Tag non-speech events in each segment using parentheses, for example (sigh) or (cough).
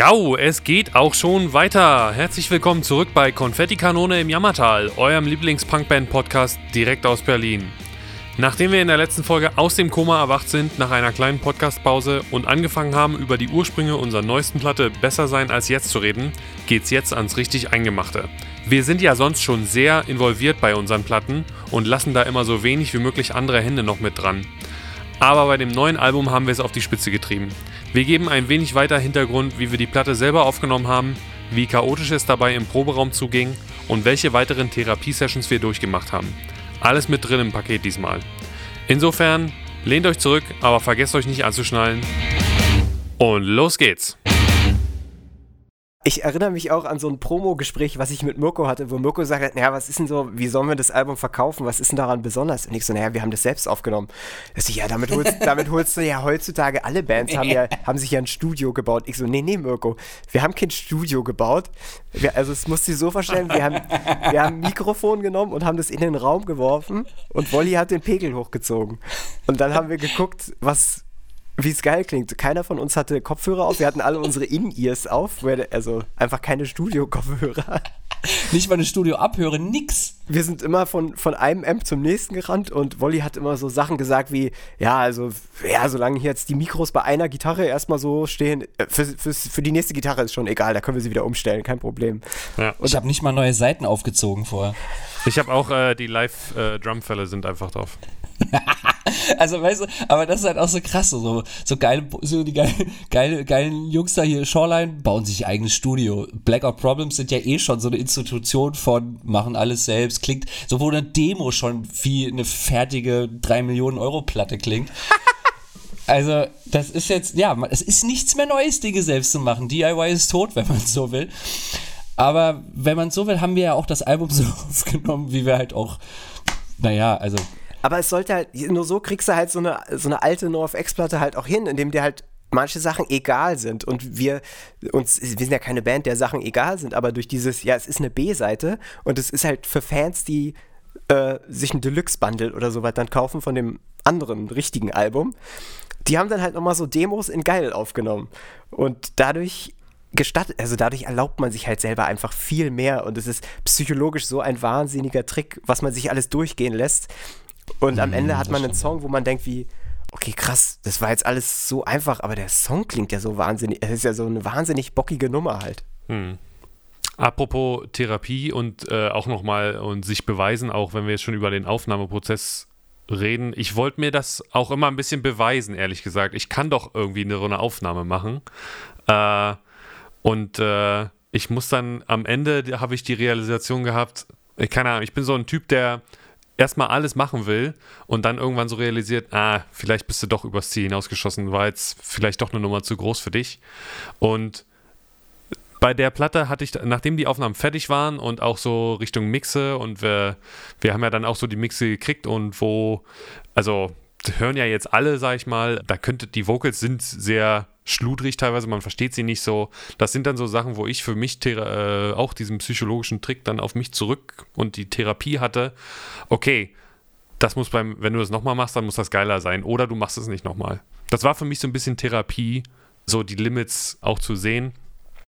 Jau, es geht auch schon weiter. Herzlich willkommen zurück bei Konfetti Kanone im Jammertal, eurem Lieblings-Punkband-Podcast direkt aus Berlin. Nachdem wir in der letzten Folge aus dem Koma erwacht sind, nach einer kleinen Podcastpause und angefangen haben, über die Ursprünge unserer neuesten Platte Besser sein als jetzt zu reden, geht's jetzt ans richtig Eingemachte. Wir sind ja sonst schon sehr involviert bei unseren Platten und lassen da immer so wenig wie möglich andere Hände noch mit dran. Aber bei dem neuen Album haben wir es auf die Spitze getrieben. Wir geben ein wenig weiter Hintergrund, wie wir die Platte selber aufgenommen haben, wie chaotisch es dabei im Proberaum zuging und welche weiteren Therapiesessions wir durchgemacht haben. Alles mit drin im Paket diesmal. Insofern, lehnt euch zurück, aber vergesst euch nicht anzuschnallen. Und los geht's! Ich erinnere mich auch an so ein Promo-Gespräch, was ich mit Mirko hatte, wo Mirko sagt, naja, was ist denn so, wie sollen wir das Album verkaufen? Was ist denn daran besonders? Und ich so, naja, wir haben das selbst aufgenommen. Ich ja, damit holst, (laughs) damit holst du ja heutzutage, alle Bands haben, ja, haben sich ja ein Studio gebaut. Ich so, nee, nee, Mirko, wir haben kein Studio gebaut. Wir, also es musst du dir so vorstellen, wir haben, wir haben ein Mikrofon genommen und haben das in den Raum geworfen und Wolli hat den Pegel hochgezogen. Und dann haben wir geguckt, was wie es geil klingt. Keiner von uns hatte Kopfhörer auf. Wir hatten alle unsere In-Ears auf. Also einfach keine Studio-Kopfhörer. Nicht mal eine Studio-Abhöre, nix. Wir sind immer von, von einem Amp zum nächsten gerannt und Wolli hat immer so Sachen gesagt wie, ja, also, ja, solange hier jetzt die Mikros bei einer Gitarre erstmal so stehen, äh, für, für, für die nächste Gitarre ist schon egal, da können wir sie wieder umstellen, kein Problem. Ja. Und ich habe nicht mal neue Seiten aufgezogen vorher. Ich habe auch äh, die Live-Drumfälle äh, sind einfach drauf. (laughs) also, weißt du, aber das ist halt auch so krass, so, so geile, so die geile, geile, geilen Jungs da hier, Shoreline, bauen sich ihr eigenes Studio. Blackout Problems sind ja eh schon so eine Institution von, machen alles selbst, klingt, so wo eine Demo schon wie eine fertige 3 Millionen Euro Platte klingt. (laughs) Also, das ist jetzt, ja, es ist nichts mehr Neues, Dinge selbst zu machen. DIY ist tot, wenn man so will. Aber wenn man so will, haben wir ja auch das Album so (laughs) aufgenommen, wie wir halt auch, naja, also aber es sollte halt, nur so kriegst du halt so eine, so eine alte NoFX-Platte halt auch hin, indem dir halt manche Sachen egal sind. Und wir uns wir sind ja keine Band, der Sachen egal sind, aber durch dieses ja, es ist eine B-Seite und es ist halt für Fans, die äh, sich ein Deluxe Bundle oder sowas dann kaufen von dem anderen richtigen Album. Die haben dann halt nochmal so Demos in geil aufgenommen. Und dadurch gestattet, also dadurch erlaubt man sich halt selber einfach viel mehr. Und es ist psychologisch so ein wahnsinniger Trick, was man sich alles durchgehen lässt, und am Ende mhm, hat man einen Song, wo man denkt wie, okay, krass, das war jetzt alles so einfach, aber der Song klingt ja so wahnsinnig, es ist ja so eine wahnsinnig bockige Nummer halt. Hm. Apropos Therapie und äh, auch nochmal und sich beweisen, auch wenn wir jetzt schon über den Aufnahmeprozess reden. Ich wollte mir das auch immer ein bisschen beweisen, ehrlich gesagt. Ich kann doch irgendwie eine, eine Aufnahme machen. Äh, und äh, ich muss dann am Ende, habe ich die Realisation gehabt, keine Ahnung, ich bin so ein Typ, der erstmal alles machen will und dann irgendwann so realisiert, ah, vielleicht bist du doch übers Ziel hinausgeschossen, war jetzt vielleicht doch eine Nummer zu groß für dich. Und bei der Platte hatte ich, nachdem die Aufnahmen fertig waren und auch so Richtung Mixe und wir, wir haben ja dann auch so die Mixe gekriegt und wo, also hören ja jetzt alle, sag ich mal, da könnte, die Vocals sind sehr schludrig teilweise, man versteht sie nicht so. Das sind dann so Sachen, wo ich für mich äh, auch diesen psychologischen Trick dann auf mich zurück und die Therapie hatte. Okay, das muss beim, wenn du das nochmal machst, dann muss das geiler sein. Oder du machst es nicht nochmal. Das war für mich so ein bisschen Therapie, so die Limits auch zu sehen.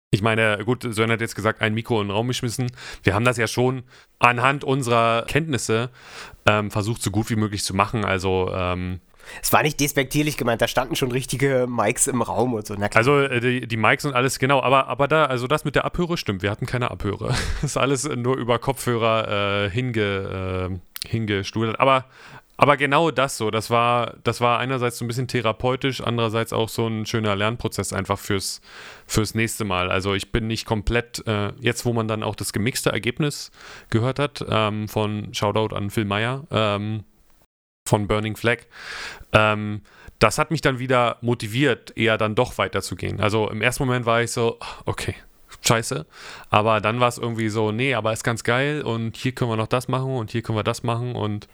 Ich meine, gut, Sören hat jetzt gesagt, ein Mikro in den Raum geschmissen. Wir haben das ja schon anhand unserer Kenntnisse ähm, versucht, so gut wie möglich zu machen. Also ähm, es war nicht despektierlich gemeint, da standen schon richtige Mics im Raum und so. also äh, die, die Mics und alles, genau, aber, aber da, also das mit der Abhöre stimmt, wir hatten keine Abhöre. (laughs) Das ist alles nur über Kopfhörer äh, hinge, äh, hingestudert. Aber, aber genau das so, das war, das war einerseits so ein bisschen therapeutisch, andererseits auch so ein schöner Lernprozess einfach fürs, fürs nächste Mal. Also ich bin nicht komplett, äh, jetzt wo man dann auch das gemixte Ergebnis gehört hat, ähm, von Shoutout an Phil Meyer, ähm, von Burning Flag. Ähm, das hat mich dann wieder motiviert, eher dann doch weiterzugehen. Also im ersten Moment war ich so, okay, scheiße. Aber dann war es irgendwie so, nee, aber ist ganz geil und hier können wir noch das machen und hier können wir das machen und.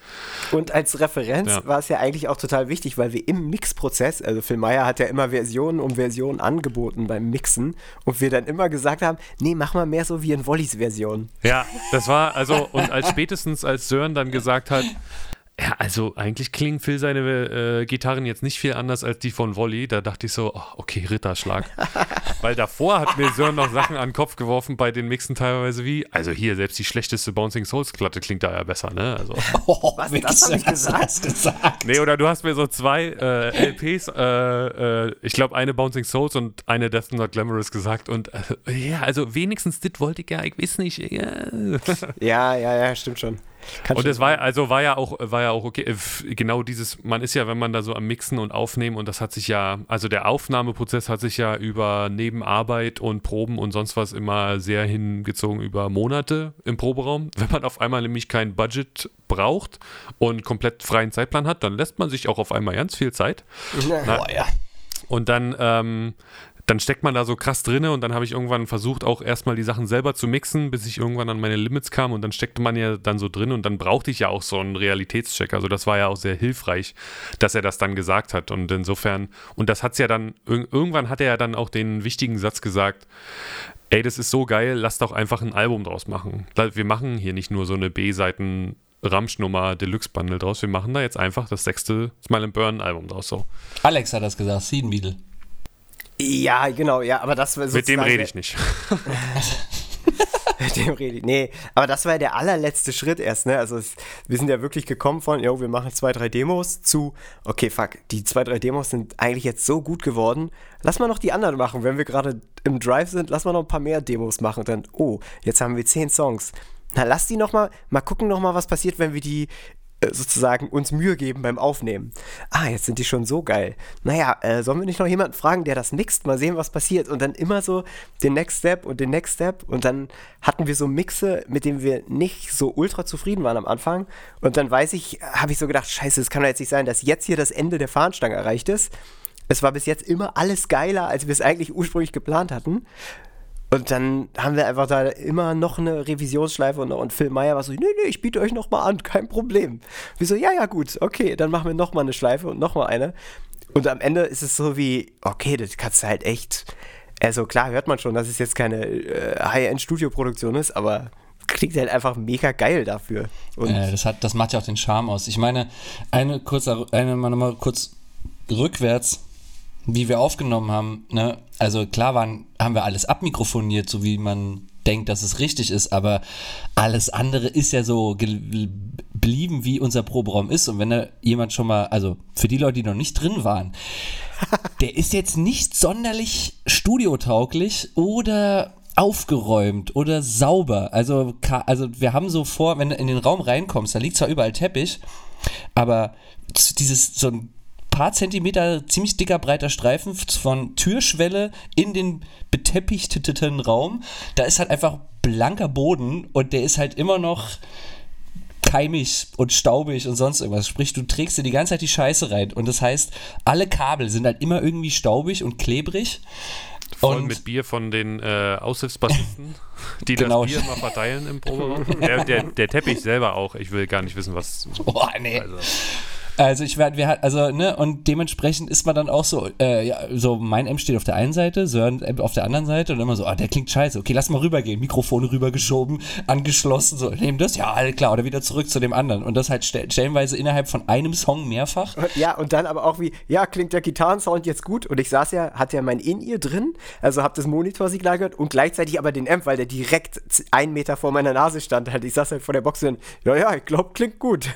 Und als Referenz ja. war es ja eigentlich auch total wichtig, weil wir im Mixprozess, also Phil Meyer hat ja immer Versionen um Versionen angeboten beim Mixen und wir dann immer gesagt haben, nee, mach mal mehr so wie in Wollys Version. Ja, das war also, und als spätestens als Sören dann gesagt hat, ja, also eigentlich klingen Phil seine äh, Gitarren jetzt nicht viel anders als die von Wolli. Da dachte ich so, oh, okay, Ritterschlag. Weil davor hat mir Sören noch Sachen an den Kopf geworfen bei den Mixen teilweise wie, also hier, selbst die schlechteste Bouncing Souls Platte klingt da ja besser, ne? Also. Oh, (laughs) Was, das hab ich hast du gesagt? gesagt? Nee, oder du hast mir so zwei äh, LPs, äh, äh, ich glaube eine Bouncing Souls und eine Death Not Glamorous gesagt und äh, ja, also wenigstens das wollte ich ja, ich weiß nicht. Ja. Ja, ja, ja, stimmt schon. Kann Und es war also war ja auch war ja auch okay. Genau dieses, man ist ja, wenn man da so am Mixen und Aufnehmen und das hat sich ja, also der Aufnahmeprozess hat sich ja über neben Arbeit und Proben und sonst was immer sehr hingezogen über Monate im Proberaum. Wenn man auf einmal nämlich kein Budget braucht und komplett freien Zeitplan hat, dann lässt man sich auch auf einmal ganz viel Zeit. (laughs) Boah, ja. Und dann, ähm, dann steckt man da so krass drinne und dann habe ich irgendwann versucht, auch erstmal die Sachen selber zu mixen, bis ich irgendwann an meine Limits kam und dann steckte man ja dann so drin und dann brauchte ich ja auch so einen Realitätscheck. Also das war ja auch sehr hilfreich, dass er das dann gesagt hat. Und insofern, und das hat's ja dann, ir- irgendwann hat er ja dann auch den wichtigen Satz gesagt, ey, das ist so geil, lass doch einfach ein Album draus machen. Wir machen hier nicht nur so eine B-Seiten Ramschnummer Deluxe Bundle draus, wir machen da jetzt einfach das sechste Smile and Burn Album draus so. Alex hat das gesagt, Seeden Beetle. Ja, genau, ja, aber das war Mit dem rede ich nicht. (laughs) Mit dem rede ich. Nee, aber das war ja der allerletzte Schritt erst, ne? Also es, wir sind ja wirklich gekommen von, jo, wir machen zwei, drei Demos zu, okay, fuck, die zwei, drei Demos sind eigentlich jetzt so gut geworden. Lass mal noch die anderen machen. Wenn wir gerade im Drive sind, lass mal noch ein paar mehr Demos machen. Dann, oh, jetzt haben wir zehn Songs. Na, lass die noch mal, mal gucken noch mal, was passiert, wenn wir die sozusagen uns Mühe geben beim Aufnehmen. Ah, jetzt sind die schon so geil. Naja, äh, sollen wir nicht noch jemanden fragen, der das mixt? Mal sehen, was passiert. Und dann immer so den Next Step und den Next Step. Und dann hatten wir so Mixe, mit denen wir nicht so ultra zufrieden waren am Anfang. Und dann weiß ich, habe ich so gedacht, scheiße, es kann doch jetzt nicht sein, dass jetzt hier das Ende der Fahnenstange erreicht ist. Es war bis jetzt immer alles geiler, als wir es eigentlich ursprünglich geplant hatten. Und dann haben wir einfach da immer noch eine Revisionsschleife und, und Phil Meyer war so, nee, nee, ich biete euch noch mal an, kein Problem. Wir so, ja, ja, gut, okay, dann machen wir noch mal eine Schleife und noch mal eine. Und am Ende ist es so wie, okay, das kannst du halt echt, also klar hört man schon, dass es jetzt keine äh, High-End-Studio-Produktion ist, aber klingt halt einfach mega geil dafür. Äh, das, hat, das macht ja auch den Charme aus. Ich meine, eine kurze, eine mal nochmal kurz rückwärts, wie wir aufgenommen haben, ne? Also klar waren, haben wir alles abmikrofoniert, so wie man denkt, dass es richtig ist, aber alles andere ist ja so geblieben, wie unser Proberaum ist. Und wenn da jemand schon mal, also für die Leute, die noch nicht drin waren, (laughs) der ist jetzt nicht sonderlich studiotauglich oder aufgeräumt oder sauber. Also, also wir haben so vor, wenn du in den Raum reinkommst, da liegt zwar überall Teppich, aber dieses so ein paar Zentimeter ziemlich dicker breiter Streifen von Türschwelle in den beteppichteten Raum, da ist halt einfach blanker Boden und der ist halt immer noch keimig und staubig und sonst irgendwas. Sprich, du trägst dir die ganze Zeit die Scheiße rein. Und das heißt, alle Kabel sind halt immer irgendwie staubig und klebrig. Voll und mit Bier von den äh, Aushilfsbassisten, (laughs) die Genau. das Bier immer verteilen im Proberaum. Der, der, der Teppich selber auch. Ich will gar nicht wissen, was. Boah, nee. Also, Also ich werde, wir also ne und dementsprechend ist man dann auch so, äh, ja, so mein M steht auf der einen Seite, Sören M auf der anderen Seite und immer so, ah, der klingt scheiße, okay, lass mal rübergehen, Mikrofon rübergeschoben, angeschlossen, so, nehmen das, ja, alles klar, oder wieder zurück zu dem anderen und das halt stell, stellenweise innerhalb von einem Song mehrfach. Ja, und dann aber auch wie, ja, klingt der Gitarrensound jetzt gut? Und ich saß ja, hatte ja mein In-Ear drin, also hab das Monitorsignal gehört und gleichzeitig aber den Amp, weil der direkt einen Meter vor meiner Nase stand. Halt, ich saß halt vor der Box und, ja, ja, ich glaube, klingt gut.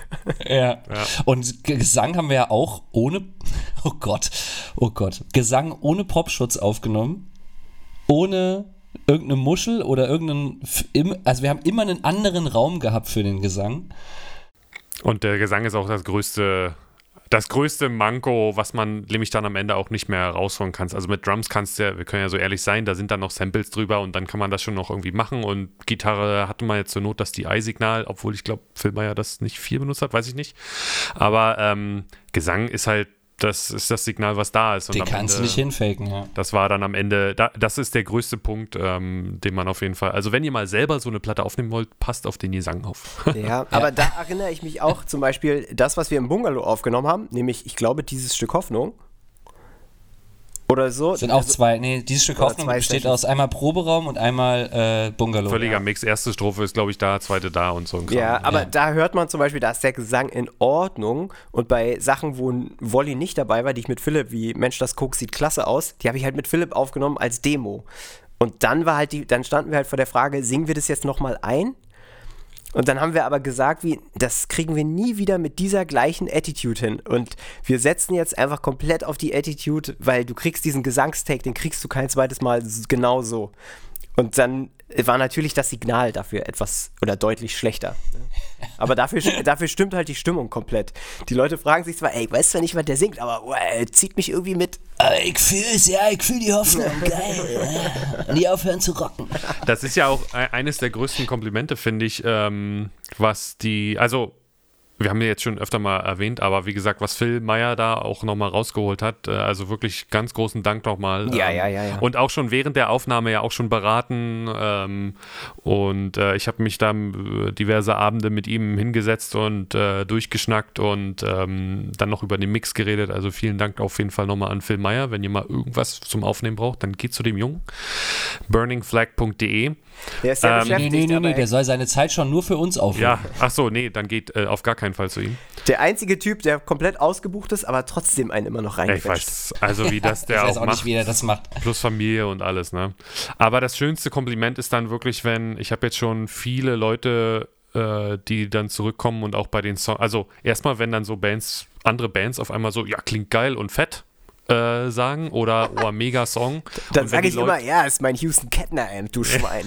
Ja. Und G- Gesang haben wir ja auch ohne, (laughs) oh Gott, oh Gott, Gesang ohne Popschutz aufgenommen, ohne irgendeine Muschel oder irgendeinen, also wir haben immer einen anderen Raum gehabt für den Gesang. und der Gesang ist auch das größte, das größte Manko, was man nämlich dann am Ende auch nicht mehr rausholen kannst. Also mit Drums kannst du ja, wir können ja so ehrlich sein, da sind dann noch Samples drüber und dann kann man das schon noch irgendwie machen. Und Gitarre hatte man jetzt zur Not das DI-Signal, obwohl ich glaube, Phil Meyer das nicht viel benutzt hat, weiß ich nicht. Aber ähm, Gesang ist halt, das ist das Signal, was da ist. Und Den am kannst du Ende- nicht hinfaken, ja. Das war dann am Ende, da, das ist der größte Punkt, ähm, den man auf jeden Fall, also wenn ihr mal selber so eine Platte aufnehmen wollt, passt auf den Gesang auf. (laughs) (laughs) Ja, aber da erinnere ich mich auch zum Beispiel, das, was wir im Bungalow aufgenommen haben, nämlich, ich glaube, dieses Stück Hoffnung. Oder so. Sind auch Also- zwei, nee, dieses Stück Hoffnung besteht Sessions. aus einmal Proberaum und einmal äh, Bungalow. Völliger Mix. Erste Strophe ist, glaube ich, da, zweite da und so ein Kram. Ja, aber Ja. da hört man zum Beispiel, da ist der Gesang in Ordnung und bei Sachen, wo ein Wolli nicht dabei war, die ich mit Philipp, wie Mensch, das Koks sieht klasse aus, die habe ich halt mit Philipp aufgenommen als Demo. Und dann war halt die, dann standen wir halt vor der Frage, singen wir das jetzt nochmal ein? Und dann haben wir aber gesagt, wie, das kriegen wir nie wieder mit dieser gleichen Attitude hin. Und wir setzen jetzt einfach komplett auf die Attitude, weil du kriegst diesen Gesangstake, den kriegst du kein zweites Mal genau so. Und dann war natürlich das Signal dafür etwas oder deutlich schlechter. Aber dafür, dafür stimmt halt die Stimmung komplett. Die Leute fragen sich zwar, ey, ich weiß zwar nicht, was der singt, aber oh, er zieht mich irgendwie mit. Äh, ich fühl's, ja, ich fühl die Hoffnung. (laughs) Geil. ja. Nie aufhören zu rocken. Das ist ja auch e- eines der größten Komplimente, finde ich, ähm, was die, also wir haben ja jetzt schon öfter mal erwähnt, aber wie gesagt, was Phil Meyer da auch nochmal rausgeholt hat, äh, also wirklich ganz großen Dank nochmal. Ja, ähm, ja, ja, ja. Und auch schon während der Aufnahme ja auch schon beraten ähm, und äh, ich habe mich da äh, diverse Abende mit ihm hingesetzt und äh, durchgeschnackt und ähm, dann noch über den Mix geredet. Also vielen Dank auf jeden Fall nochmal an Phil Meyer. Wenn ihr mal irgendwas zum Aufnehmen braucht, dann geht zu dem Jungen. burningflag.de Der ist ja Ähm, Nee, beschäftigt. nee, nee, aber nee, der soll seine Zeit schon nur für uns aufnehmen. Ja, ach so, nee, dann geht äh, auf gar keinen Fall zu ihm. der einzige Typ, der komplett ausgebucht ist, aber trotzdem einen immer noch Ja, ich weiß, also wie (laughs) das der Ich weiß auch auch macht, nicht, wie er das macht. plus Familie und alles, ne? Aber das schönste Kompliment ist dann wirklich, wenn, ich habe jetzt schon viele Leute, äh, die dann zurückkommen und auch bei den Songs, also erstmal, wenn dann so Bands, andere Bands auf einmal so, ja, klingt geil und fett, äh, sagen oder, oh, (laughs) mega Song. Dann sage ich Leute- immer, ja, ist mein Houston Kettner du (laughs) Schwein.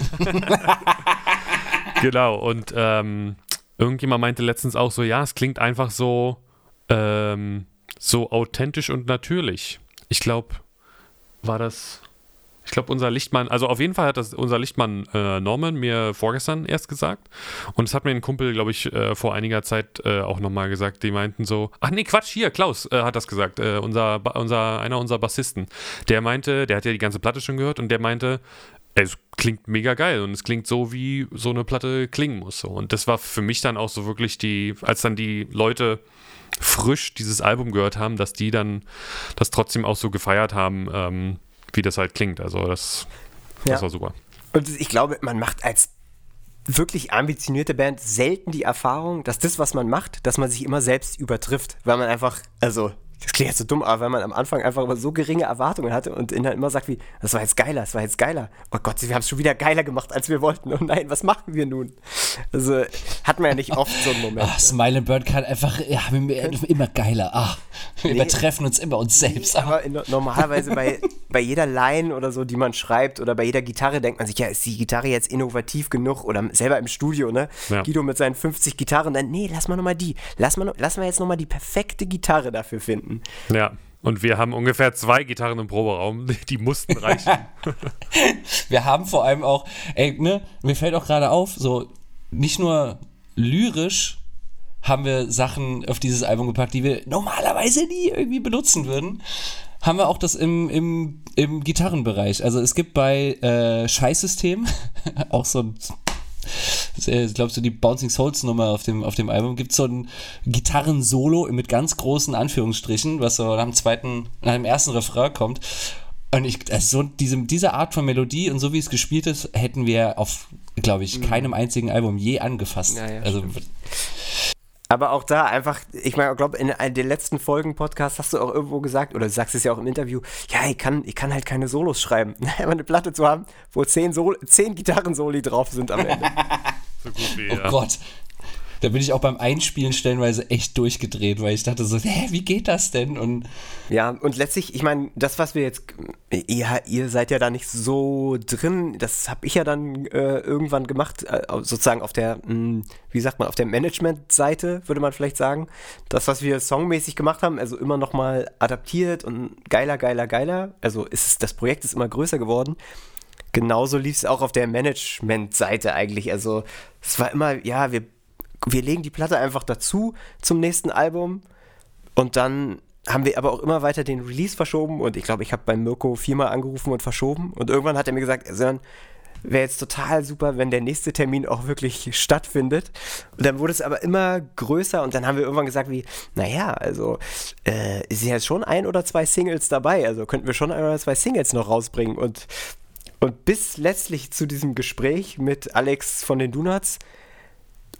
Genau, und ähm, irgendjemand meinte letztens auch so, ja, es klingt einfach so, ähm, so authentisch und natürlich. Ich glaube, war das, ich glaube, unser Lichtmann, also auf jeden Fall hat das unser Lichtmann äh, Norman mir vorgestern erst gesagt. Und es hat mir ein Kumpel, glaube ich, äh, vor einiger Zeit äh, auch nochmal gesagt. Die meinten so, ach nee, Quatsch, hier, Klaus äh, hat das gesagt, äh, unser, unser, einer unserer Bassisten. Der meinte, der hat ja die ganze Platte schon gehört und der meinte, es klingt mega geil und es klingt so, wie so eine Platte klingen muss. So. Und das war für mich dann auch so wirklich die, als dann die Leute frisch dieses Album gehört haben, dass die dann das trotzdem auch so gefeiert haben, ähm, wie das halt klingt. Also das, das Ja. war super. Und ich glaube, man macht als wirklich ambitionierte Band selten die Erfahrung, dass das, was man macht, dass man sich immer selbst übertrifft, weil man einfach, also, das klingt jetzt so dumm, aber weil man am Anfang einfach immer so geringe Erwartungen hatte und dann immer sagt wie, das war jetzt geiler, das war jetzt geiler. Oh Gott, wir haben es schon wieder geiler gemacht, als wir wollten. Oh nein, was machen wir nun? Also, hat man ja nicht oft so einen Moment. Ach, Smile and Bird kann einfach, ja, immer geiler. Ach, wir übertreffen uns immer uns selbst. Ah. Aber in, normalerweise bei, (laughs) bei jeder Line oder so, die man schreibt oder bei jeder Gitarre denkt man sich, ja, ist die Gitarre jetzt innovativ genug oder selber im Studio, ne? Ja. Guido mit seinen 50 Gitarren, dann, nee, lass mal nochmal die. Lass mal, lass mal jetzt nochmal die perfekte Gitarre dafür finden. Ja. Und wir haben ungefähr zwei Gitarren im Proberaum, die, (laughs) die mussten reichen. (laughs) Wir haben vor allem auch, ey, ne, mir fällt auch gerade auf, so nicht nur lyrisch haben wir Sachen auf dieses Album gepackt, die wir normalerweise nie irgendwie benutzen würden. Haben wir auch das im, im, im Gitarrenbereich. Also es gibt bei äh, Scheißsystem (laughs) auch so ein äh, glaube, so die Bouncing Souls Nummer auf dem, auf dem Album gibt so ein Gitarren-Solo mit ganz großen Anführungsstrichen, was so nach dem zweiten, nach dem ersten Refrain kommt. Und ich, also so diese, diese Art von Melodie und so wie es gespielt ist, hätten wir auf, glaube ich, keinem einzigen Album je angefasst. Ja, ja, also, Aber auch da einfach, ich meine, ich glaube, in der letzten Folgen Podcast hast du auch irgendwo gesagt, oder du sagst es ja auch im Interview, ja, ich kann, ich kann halt keine Solos schreiben. (laughs) Immer eine Platte zu haben, wo zehn, Sol zehn Gitarren-Soli drauf sind am Ende. (laughs) so gut wie, oh ja. Gott. Da bin ich auch beim Einspielen stellenweise echt durchgedreht, weil ich dachte so, hä, wie geht das denn? Und Ja, und letztlich, ich meine, das, was wir jetzt, ja, ihr seid ja da nicht so drin, das habe ich ja dann äh, irgendwann gemacht, äh, sozusagen auf der, mh, wie sagt man, auf der Management-Seite, würde man vielleicht sagen. Das, was wir songmäßig gemacht haben, also immer nochmal adaptiert und geiler, geiler, geiler, also ist es, das Projekt ist immer größer geworden. Genauso lief es auch auf der Management-Seite eigentlich. Also es war immer, ja, wir, wir legen die Platte einfach dazu zum nächsten Album und dann haben wir aber auch immer weiter den Release verschoben und ich glaube, ich habe bei Mirko viermal angerufen und verschoben und irgendwann hat er mir gesagt, Sören, wäre jetzt total super, wenn der nächste Termin auch wirklich stattfindet. Und dann wurde es aber immer größer und dann haben wir irgendwann gesagt wie, naja, also äh, sind jetzt schon ein oder zwei Singles dabei, also könnten wir schon ein oder zwei Singles noch rausbringen und und bis letztlich zu diesem Gespräch mit Alex von den Donuts,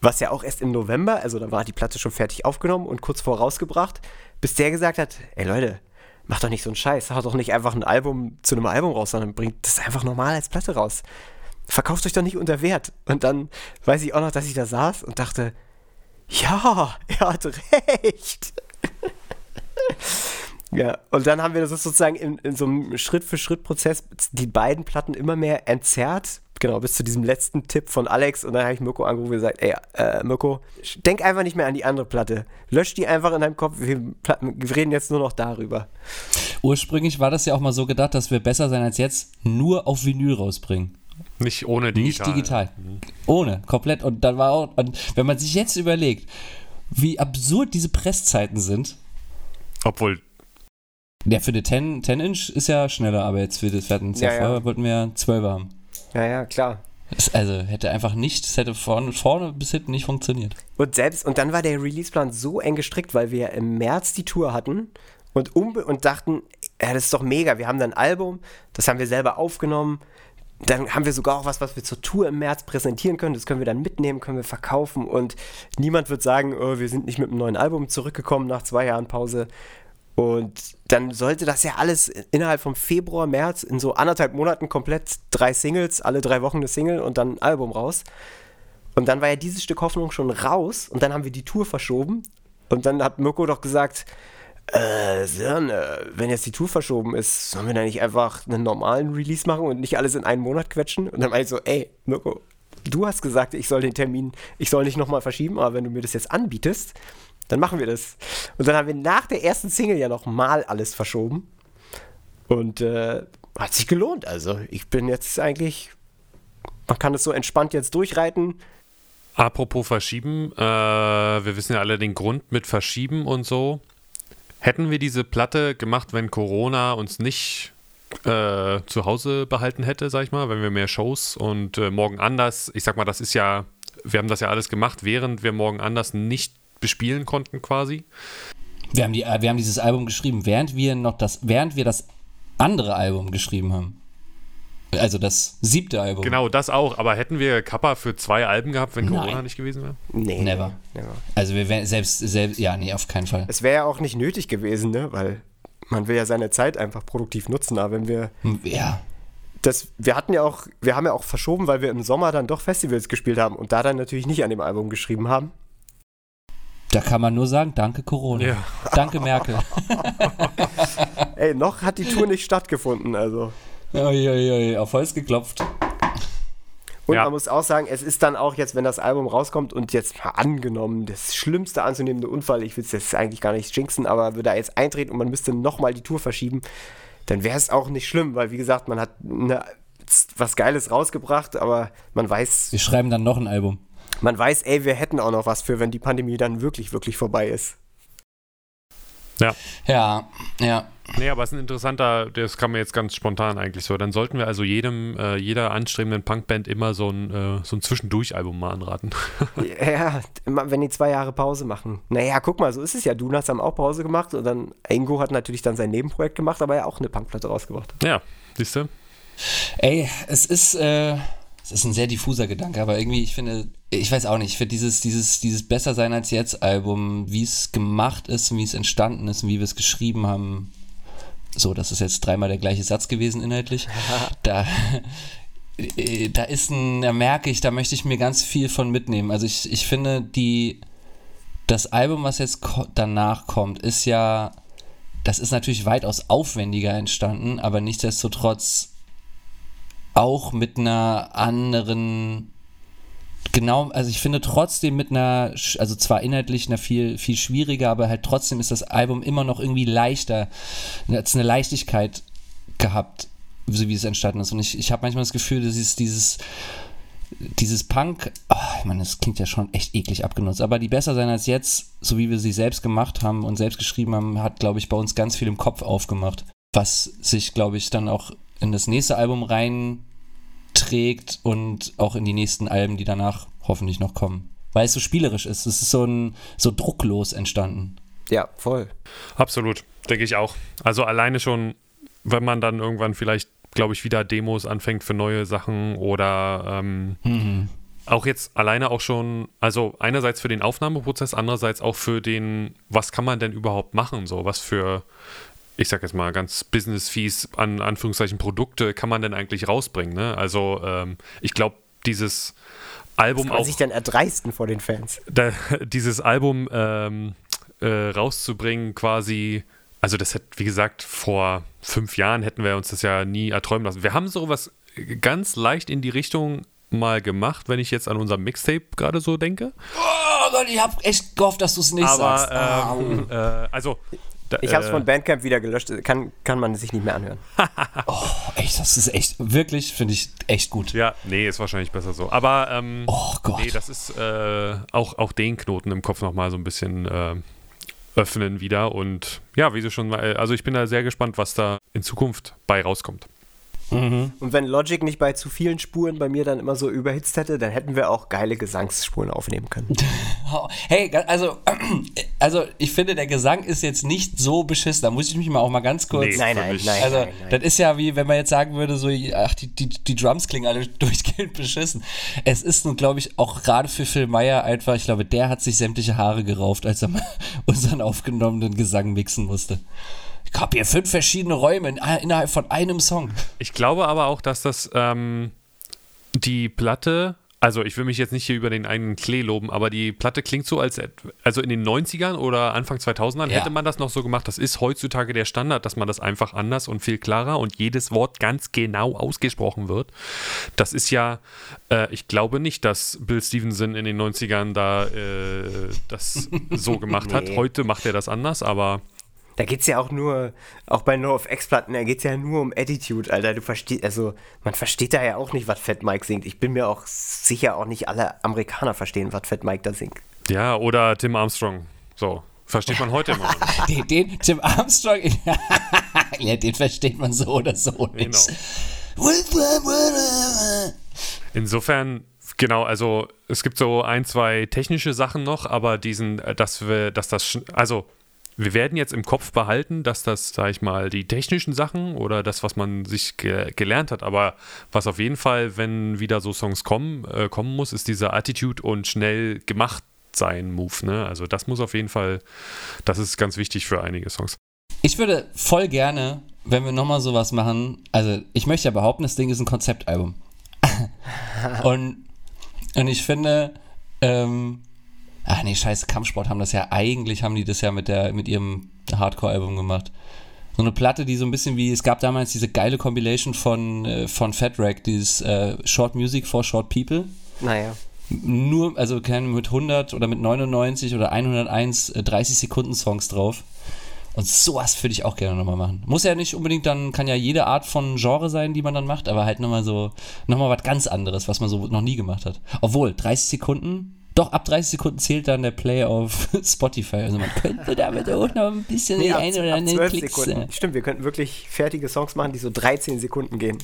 was ja auch erst im November, also da war die Platte schon fertig aufgenommen und kurz vor rausgebracht, bis der gesagt hat, ey Leute, mach doch nicht so einen Scheiß, haut doch nicht einfach ein Album zu einem Album raus, sondern bringt das einfach normal als Platte raus. Verkauft euch doch nicht unter Wert. Und dann weiß ich auch noch, dass ich da saß und dachte, ja, er hat recht. Ja, und dann haben wir das sozusagen in, in so einem Schritt-für-Schritt-Prozess die beiden Platten immer mehr entzerrt, genau, bis zu diesem letzten Tipp von Alex. Und dann habe ich Mirko angerufen und gesagt, ey, äh, Mirko, denk einfach nicht mehr an die andere Platte. Lösch die einfach in deinem Kopf. Wir, wir, reden jetzt nur noch darüber. Ursprünglich war das ja auch mal so gedacht, dass wir besser sein als jetzt nur auf Vinyl rausbringen. Nicht ohne digital. Nicht digital. Ohne, komplett. Und dann war auch, und wenn man sich jetzt überlegt, wie absurd diese Presszeiten sind. Obwohl. Ja, für die 10, 10 Inch ist ja schneller, aber jetzt für das, wir hatten ja, ja, vorher, wollten wir 12 haben. Ja, ja, klar. Es, also hätte einfach nicht, es hätte vorne, vorne bis hinten nicht funktioniert. Und selbst, und dann war der Releaseplan so eng gestrickt, weil wir im März die Tour hatten und, um, und dachten, ja, das ist doch mega, wir haben dann ein Album, das haben wir selber aufgenommen, dann haben wir sogar auch was, was wir zur Tour im März präsentieren können. Das können wir dann mitnehmen, können wir verkaufen und niemand wird sagen, oh, wir sind nicht mit einem neuen Album zurückgekommen nach zwei Jahren Pause. Und dann sollte das ja alles innerhalb vom Februar, März in so anderthalb Monaten komplett drei Singles, alle drei Wochen eine Single und dann ein Album raus. Und dann war ja dieses Stück Hoffnung schon raus und dann haben wir die Tour verschoben. Und dann hat Mirko doch gesagt, äh, Sören, äh, wenn jetzt die Tour verschoben ist, sollen wir da nicht einfach einen normalen Release machen und nicht alles in einen Monat quetschen? Und dann meinte ich so, ey, Mirko, du hast gesagt, ich soll den Termin, ich soll nicht nochmal verschieben, aber wenn du mir das jetzt anbietest, dann machen wir das. Und dann haben wir nach der ersten Single ja nochmal alles verschoben. Und äh, hat sich gelohnt. Also ich bin jetzt eigentlich, man kann es so entspannt jetzt durchreiten. Apropos Verschieben, äh, wir wissen ja alle den Grund mit Verschieben und so. Hätten wir diese Platte gemacht, wenn Corona uns nicht äh, zu Hause behalten hätte, sag ich mal, wenn wir mehr Shows und äh, morgen anders, ich sag mal, das ist ja, wir haben das ja alles gemacht, während wir morgen anders nicht bespielen konnten quasi. Wir haben, die, wir haben dieses Album geschrieben, während wir noch das, während wir das andere Album geschrieben haben. Also das siebte Album. Genau, das auch. Aber hätten wir Kappa für zwei Alben gehabt, wenn Corona Nein. nicht gewesen wäre? Nee. Never. Never. Also wir wären selbst, selbst, ja, nee, auf keinen Fall. Es wäre ja auch nicht nötig gewesen, ne? Weil man will ja seine Zeit einfach produktiv nutzen. Aber wenn wir. Hm, ja. Das, wir hatten ja auch, wir haben ja auch verschoben, weil wir im Sommer dann doch Festivals gespielt haben und da dann natürlich nicht an dem Album geschrieben haben. Da kann man nur sagen, danke Corona. Ja. Danke Merkel. (laughs) Ey, noch hat die Tour nicht stattgefunden, also. Uiuiui, auf Holz geklopft. Und ja. man muss auch sagen, es ist dann auch jetzt, wenn das Album rauskommt und jetzt mal angenommen, das schlimmste anzunehmende Unfall, ich will es jetzt eigentlich gar nicht jinxen, aber würde da jetzt eintreten und man müsste nochmal die Tour verschieben, dann wäre es auch nicht schlimm, weil wie gesagt, man hat eine, was Geiles rausgebracht, aber man weiß. Wir schreiben dann noch ein Album. Man weiß, ey, wir hätten auch noch was für, wenn die Pandemie dann wirklich, wirklich vorbei ist. Ja. Ja, ja. Nee, aber es ist ein interessanter, das kam mir jetzt ganz spontan eigentlich so. Dann sollten wir also jedem, äh, jeder anstrebenden Punkband immer so ein, äh, so ein Zwischendurch-Album mal anraten. (laughs) ja, wenn die zwei Jahre Pause machen. Naja, guck mal, so ist es ja. Donuts haben auch Pause gemacht und dann Ingo hat natürlich dann sein Nebenprojekt gemacht, aber ja auch eine Punkplatte rausgebracht. Ja, siehst du? Ey, es ist, äh, es ist ein sehr diffuser Gedanke, aber irgendwie, ich finde, ich weiß auch nicht, ich finde dieses, dieses, dieses Besser sein als jetzt Album, wie es gemacht ist und wie es entstanden ist und wie wir es geschrieben haben, so, das ist jetzt dreimal der gleiche Satz gewesen inhaltlich. (laughs) da, äh, da ist ein, da merke ich, da möchte ich mir ganz viel von mitnehmen. Also ich, ich finde, die, das Album, was jetzt danach kommt, ist ja, das ist natürlich weitaus aufwendiger entstanden, aber nichtsdestotrotz auch mit einer anderen genau, also ich finde trotzdem mit einer, also zwar inhaltlich einer viel, viel schwieriger, aber halt trotzdem ist das Album immer noch irgendwie leichter, hat eine Leichtigkeit gehabt, so wie es entstanden ist. Und ich, ich habe manchmal das Gefühl, dass es dieses, dieses Punk, oh, ich meine, das klingt ja schon echt eklig abgenutzt, aber die besser sein als jetzt, so wie wir sie selbst gemacht haben und selbst geschrieben haben, hat, glaube ich, bei uns ganz viel im Kopf aufgemacht, was sich, glaube ich, dann auch in das nächste Album rein trägt und auch in die nächsten Alben, die danach hoffentlich noch kommen. Weil es so spielerisch ist. Es ist so, ein, so drucklos entstanden. Ja, voll. Absolut, denke ich auch. Also alleine schon, wenn man dann irgendwann vielleicht, glaube ich, wieder Demos anfängt für neue Sachen oder ähm, mhm. auch jetzt alleine auch schon, also einerseits für den Aufnahmeprozess, andererseits auch für den, was kann man denn überhaupt machen, so was für ich sag jetzt mal ganz business-fies, an Anführungszeichen Produkte kann man denn eigentlich rausbringen? Ne? Also ähm, ich glaube, dieses Album Was kann auch. sich dann erdreisten vor den Fans? (laughs) Da, dieses Album ähm, äh, rauszubringen, quasi. Also, das hätte, wie gesagt, vor fünf Jahren hätten wir uns das ja nie erträumen lassen. Wir haben sowas ganz leicht in die Richtung mal gemacht, wenn ich jetzt an unser Mixtape gerade so denke. Oh Gott, ich habe echt gehofft, dass du es nicht Aber, sagst. Ähm, äh, also da, ich habe es äh, von Bandcamp wieder gelöscht, kann, kann man sich nicht mehr anhören. (laughs) oh, echt, das ist echt, wirklich, finde ich echt gut. Ja, nee, ist wahrscheinlich besser so. Aber, ähm, oh Gott. nee, das ist äh, auch, auch den Knoten im Kopf nochmal so ein bisschen äh, öffnen wieder. Und ja, wie du schon mal, also ich bin da sehr gespannt, was da in Zukunft bei rauskommt. Mhm. Und wenn Logic nicht bei zu vielen Spuren bei mir dann immer so überhitzt hätte, dann hätten wir auch geile Gesangsspuren aufnehmen können. (laughs) Hey, also, (clears throat) also ich finde, der Gesang ist jetzt nicht so beschissen. Da muss ich mich mal auch mal ganz kurz. Nee, nein, nein, nein. Also, nein, nein. das ist ja wie, wenn man jetzt sagen würde, so, ach, die, die, die Drums klingen alle (laughs) durchgehend beschissen. Es ist nun, glaube ich, auch gerade für Phil Meyer einfach, ich glaube, der hat sich sämtliche Haare gerauft, als er mal (laughs) unseren aufgenommenen Gesang mixen musste. Ich habe hier fünf verschiedene Räume in, innerhalb von einem Song. Ich glaube aber auch, dass das ähm, die Platte, also ich will mich jetzt nicht hier über den eigenen Klee loben, aber die Platte klingt so, als also in den 90ern oder Anfang 2000ern ja. hätte man das noch so gemacht. Das ist heutzutage der Standard, dass man das einfach anders und viel klarer und jedes Wort ganz genau ausgesprochen wird. Das ist ja, äh, ich glaube nicht, dass Bill Stevenson in den 90ern da äh, das (laughs) so gemacht nee. hat. Heute macht er das anders, aber da geht es ja auch nur, auch bei No of X-Platten, da geht es ja nur um Attitude, Alter. Du verstehst, also man versteht da ja auch nicht, was Fat Mike singt. Ich bin mir auch sicher, auch nicht alle Amerikaner verstehen, was Fat Mike da singt. Ja, oder Tim Armstrong. So, versteht man heute immer noch (laughs) den, den, Tim Armstrong, (laughs) ja, den versteht man so oder so nicht. Genau. (laughs) Insofern Genau, also es gibt so ein, zwei technische Sachen noch, aber diesen, äh, dass wir, dass das, also wir werden jetzt im Kopf behalten, dass das, sag ich mal, die technischen Sachen oder das, was man sich ge gelernt hat, aber was auf jeden Fall, wenn wieder so Songs kommen, äh, kommen muss, ist dieser Attitude und schnell gemacht sein Move. Ne? Also das muss auf jeden Fall, das ist ganz wichtig für einige Songs. Ich würde voll gerne, wenn wir nochmal sowas machen, also ich möchte ja behaupten, das Ding ist ein Konzeptalbum. (laughs) und, und ich finde, ähm, Ach nee, scheiße, Kampfsport haben das ja, eigentlich haben die das ja mit, der, mit ihrem Hardcore-Album gemacht. So eine Platte, die so ein bisschen wie, es gab damals diese geile Compilation von, äh, von Fat Rack, dieses äh, Short Music for Short People. Naja. Nur, also mit 100 oder mit 99 oder 101 äh, 30 Sekunden Songs drauf. Und sowas würde ich auch gerne nochmal machen. Muss ja nicht unbedingt dann, kann ja jede Art von Genre sein, die man dann macht, aber halt nochmal so, nochmal was ganz anderes, was man so noch nie gemacht hat. Obwohl, 30 Sekunden doch, ab 30 Sekunden zählt dann der Play auf (laughs) Spotify. Also man könnte damit auch noch ein bisschen nee, ein oder andere Klicks. Sekunden. Äh, Stimmt, wir könnten wirklich fertige Songs machen, die so 13 Sekunden gehen.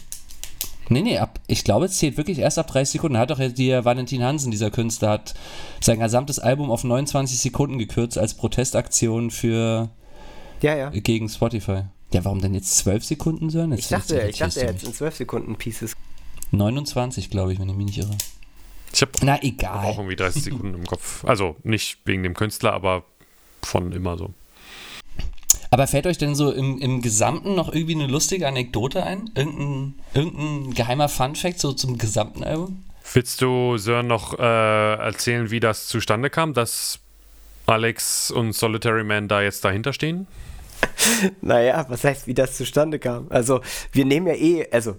Nee, nee, ab, ich glaube, es zählt wirklich erst ab 30 Sekunden. Hat doch der Valentin Hansen, dieser Künstler, hat sein gesamtes Album auf 29 Sekunden gekürzt als Protestaktion für ja, ja. gegen Spotify. Ja, warum denn jetzt 12 Sekunden, Sören? Ich dachte, ich dachte, er hätte in 12 Sekunden Pieces. 29, glaube ich, wenn ich mich nicht irre. Ich habe auch irgendwie 30 Sekunden im Kopf. Also nicht wegen dem Künstler, aber von immer so. Aber fällt euch denn so im, im Gesamten noch irgendwie eine lustige Anekdote ein? Irgendein, irgendein geheimer Fun-Fact so zum gesamten Album? Willst du Sören noch äh, erzählen, wie das zustande kam, dass Alex und Solitary Man da jetzt dahinter stehen? (laughs) naja, was heißt, wie das zustande kam? Also, wir nehmen ja eh, also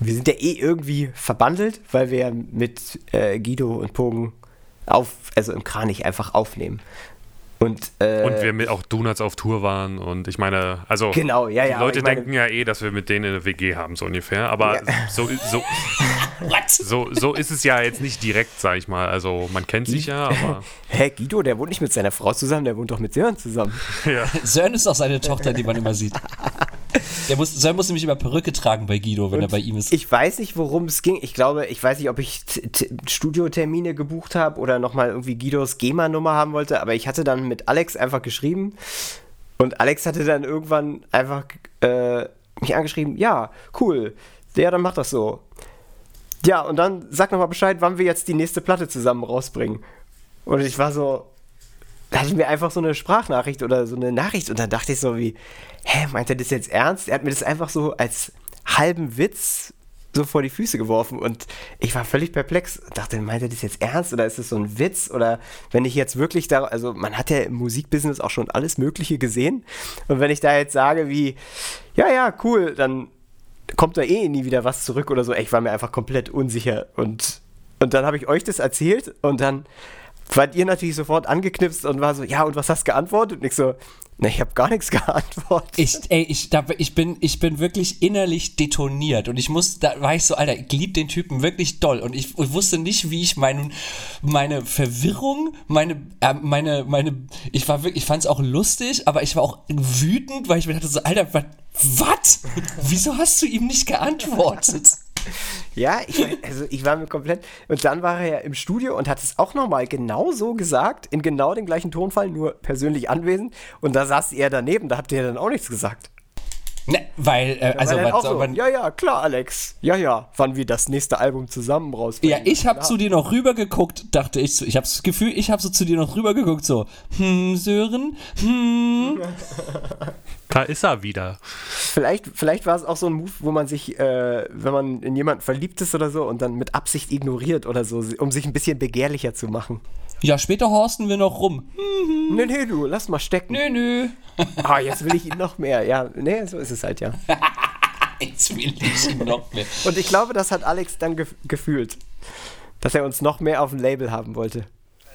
wir sind ja eh irgendwie verbandelt, weil wir mit äh, Guido und Pogen auf, also im Kranich einfach aufnehmen. Und, äh, und wir mit auch Donuts auf Tour waren und ich meine, also genau, ja, ja, die Leute meine, denken ja eh, dass wir mit denen eine WG haben, so ungefähr. Aber ja. so, so, (laughs) so, so ist es ja jetzt nicht direkt, sag ich mal. Also man kennt sich ja, aber. (laughs) Hä, Guido, der wohnt nicht mit seiner Frau zusammen, der wohnt doch mit Sören zusammen. Ja. Sören ist doch seine Tochter, die man immer sieht. Der muss, Sören muss nämlich immer Perücke tragen bei Guido, wenn Und er bei ihm ist. Ich weiß nicht, worum es ging. Ich glaube, ich weiß nicht, ob ich Studiotermine gebucht habe oder nochmal irgendwie Guidos GEMA-Nummer haben wollte, aber ich hatte dann mit Alex einfach geschrieben und Alex hatte dann irgendwann einfach äh, mich angeschrieben, ja, cool, ja, dann mach das so. Ja, und dann sag nochmal Bescheid, wann wir jetzt die nächste Platte zusammen rausbringen. Und ich war so, hatte ich mir einfach so eine Sprachnachricht oder so eine Nachricht und dann dachte ich so wie, hä, meint er das jetzt ernst? Er hat mir das einfach so als halben Witz so vor die Füße geworfen und ich war völlig perplex und dachte, meint er das jetzt ernst oder ist das so ein Witz oder wenn ich jetzt wirklich da, also man hat ja im Musikbusiness auch schon alles Mögliche gesehen und wenn ich da jetzt sage wie, ja, ja, cool, dann kommt da eh nie wieder was zurück oder so, ich war mir einfach komplett unsicher und, und dann habe ich euch das erzählt und dann wart ihr natürlich sofort angeknipst und war so, ja, und was hast du geantwortet? Und ich so, ne, ich habe gar nichts (laughs) geantwortet. Ich, ey, ich, da, ich, bin, ich bin wirklich innerlich detoniert und ich muss, da war ich so, Alter, ich lieb den Typen wirklich doll und ich, ich wusste nicht, wie ich mein, meine Verwirrung, meine, äh, meine, meine, ich war wirklich, ich fand es auch lustig, aber ich war auch wütend, weil ich mir dachte so, Alter, was, was? Wieso hast du ihm nicht geantwortet? (laughs) Ja, ich, also ich war mir komplett. Und dann war er ja im Studio und hat es auch nochmal genau so gesagt, in genau dem gleichen Tonfall, nur persönlich anwesend. Und da saß er daneben, da habt ihr dann auch nichts gesagt. Ne, weil, äh, also, Weil er dann was auch soll so, ja, ja, klar, Alex. Ja, ja, wann wir das nächste Album zusammen rausbringen. Ja, ich habe Klar. zu dir noch rübergeguckt, dachte ich. Ich habe das Gefühl, ich habe so zu dir noch rübergeguckt, so, hm, Sören, hm. (laughs) Da ist er wieder. Vielleicht, vielleicht war es auch so ein Move, wo man sich, äh, wenn man in jemanden verliebt ist oder so und dann mit Absicht ignoriert oder so, um sich ein bisschen begehrlicher zu machen. Ja, später horsten wir noch rum. Hm, Nee, nee, du, lass mal stecken. nö, nö. (laughs) Ah, jetzt will ich ihn noch mehr. Ja, nee, so ist es halt, ja. (laughs) Jetzt will ich ihn noch mehr. Und ich glaube, das hat Alex dann gef gefühlt, dass er uns noch mehr auf dem Label haben wollte.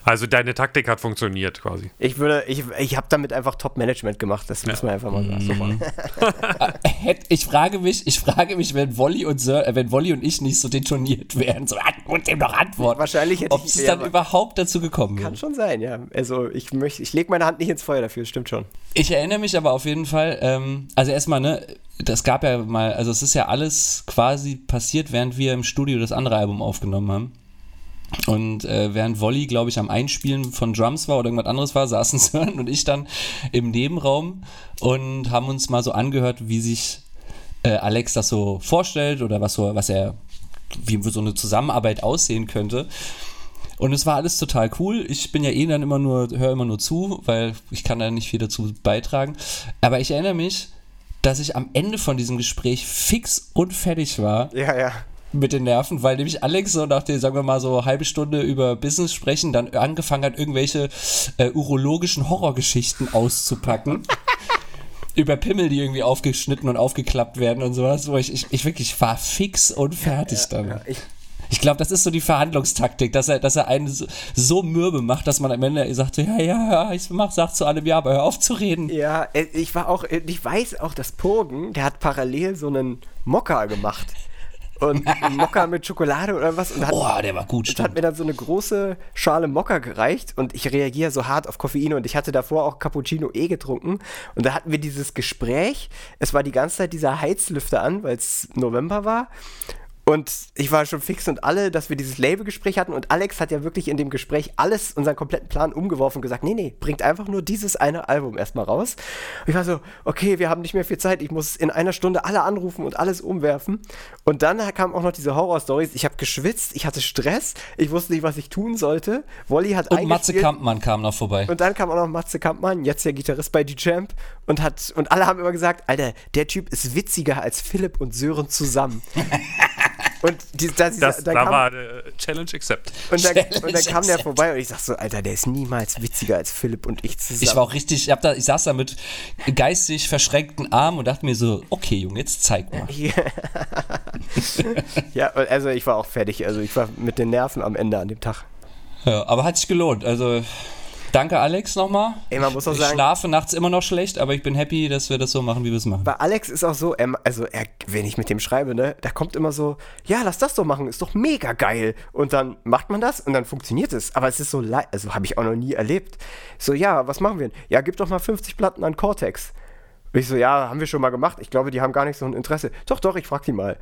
Also deine Taktik hat funktioniert quasi. Ich würde, ich, ich habe damit einfach Top-Management gemacht, das muss man einfach mal sagen. So (laughs) machen. Hätt- Ich frage mich, ich frage mich, wenn Wolli und Sir, äh, wenn Wolli und ich nicht so detoniert wären, so, ah, und dem noch antworten. Wahrscheinlich hätte Ob ich- es dann überhaupt dazu gekommen Kann wäre. schon sein, ja. Also ich möchte, ich lege meine Hand nicht ins Feuer dafür, stimmt schon. Ich erinnere mich aber auf jeden Fall, ähm, also erstmal, ne, das gab ja mal, also es ist ja alles quasi passiert, während wir im Studio das andere Album aufgenommen haben. Und äh, während Wolli, glaube ich, am Einspielen von Drums war oder irgendwas anderes war, (laughs) saßen Sören und ich dann im Nebenraum und haben uns mal so angehört, wie sich äh, Alex das so vorstellt oder was so, was er, wie so eine Zusammenarbeit aussehen könnte. Und es war alles total cool. Ich bin ja eh dann immer nur, höre immer nur zu, weil ich kann da nicht viel dazu beitragen. Aber ich erinnere mich, dass ich am Ende von diesem Gespräch fix und fertig war Ja, ja. Mit den Nerven, weil nämlich Alex so nach der, sagen wir mal, so halbe Stunde über Business sprechen, dann angefangen hat, irgendwelche äh, urologischen Horrorgeschichten auszupacken. (laughs) über Pimmel, die irgendwie aufgeschnitten und aufgeklappt werden und sowas, wo ich, ich, ich wirklich war fix und fertig dann. Ich, Ich glaube, das ist so die Verhandlungstaktik, dass er, dass er einen so, so mürbe macht, dass man am Ende sagt, ja, ja, ja, ich mach, sag zu allem ja, aber hör auf zu reden. ja, äh, ich war auch, äh, ich weiß auch, dass Purgen, der hat parallel so einen Mokka gemacht. Und einen Mokka mit Schokolade oder was. Und hat, Oh, der war gut, und hat mir dann so eine große Schale Mokka gereicht und ich reagiere so hart auf Koffein und ich hatte davor auch Cappuccino eh getrunken und da hatten wir dieses Gespräch. Es war die ganze Zeit dieser Heizlüfter an, weil es November war und ich war schon fix und alle, dass wir dieses Labelgespräch hatten und Alex hat ja wirklich in dem Gespräch alles, unseren kompletten Plan umgeworfen und gesagt, nee, nee, bringt einfach nur dieses eine Album erstmal raus. Und ich war so, okay, wir haben nicht mehr viel Zeit, ich muss in einer Stunde alle anrufen und alles umwerfen. Und dann kamen auch noch diese Horror-Stories. Ich habe geschwitzt, ich hatte Stress, ich wusste nicht, was ich tun sollte. Wolli hat Und Matze. Kampmann kam noch vorbei. Und dann kam auch noch Matze Kampmann, jetzt der Gitarrist bei D-Champ und hat, und alle haben immer gesagt, Alter, der Typ ist witziger als Philipp und Sören zusammen. (laughs) und die, da, Das, dann da kam, war äh, Challenge Accept. und dann, Challenge und dann kam der accept. vorbei und ich sag so, Alter, der ist niemals witziger als Philipp und ich zusammen. Ich war auch richtig, ich, hab da, ich saß da mit geistig verschränkten Armen und dachte mir so, okay, Junge, jetzt zeig mal. (laughs) ja, also ich war auch fertig. Also ich war mit den Nerven am Ende an dem Tag. Ja, aber hat sich gelohnt. Also, danke Alex nochmal. Ey, man muss auch ich sagen- schlafe nachts immer noch schlecht, aber ich bin happy, dass wir das so machen, wie wir es machen. Bei Alex ist auch so, er, also er, wenn ich mit dem schreibe, ne, da kommt immer so, ja, lass das doch machen, ist doch mega geil. Und dann macht man das und dann funktioniert es. Aber es ist so leid, also habe ich auch noch nie erlebt. So, ja, was machen wir denn? Ja, gib doch mal 50 Platten an Cortex. Und ich so, ja, haben wir schon mal gemacht. Ich glaube, die haben gar nicht so ein Interesse. Doch, doch, ich frag die mal.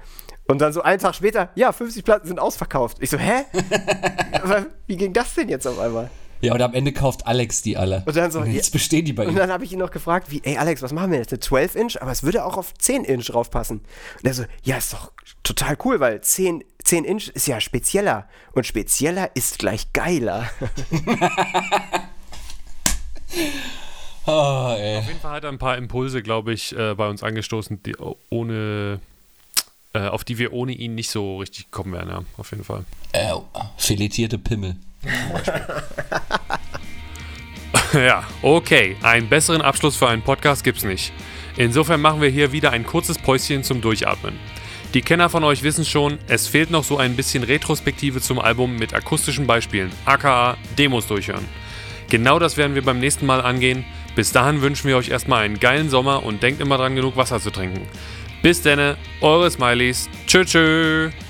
Und dann so einen Tag später, ja, 50 Platten sind ausverkauft. Ich so, hä? (laughs) Wie ging das denn jetzt auf einmal? Ja, und am Ende kauft Alex die alle. Und dann so, jetzt bestehen die bei ihm. Und dann habe ich ihn noch gefragt, wie, ey Alex, was machen wir jetzt? Eine 12-Inch? Aber es würde auch auf 10-Inch draufpassen. Und er so, ja, ist doch total cool, weil 10, 10 Inch ist ja spezieller. Und spezieller ist gleich geiler. oh, (laughs) ey. Auf jeden Fall hat er ein paar Impulse, glaube ich, äh, bei uns angestoßen, die ohne, äh, auf die wir ohne ihn nicht so richtig gekommen wären, ja, auf jeden Fall. Äh, filetierte Pimmel. (laughs) ja, okay. Einen besseren Abschluss für einen Podcast gibt's nicht. Insofern machen wir hier wieder ein kurzes Päuschen zum Durchatmen. Die Kenner von euch wissen schon, es fehlt noch so ein bisschen Retrospektive zum Album mit akustischen Beispielen, aka Demos durchhören. Genau das werden wir beim nächsten Mal angehen. Bis dahin wünschen wir euch erstmal einen geilen Sommer und denkt immer dran, genug Wasser zu trinken. Bis denne, eure Smileys. Tschö, tschö.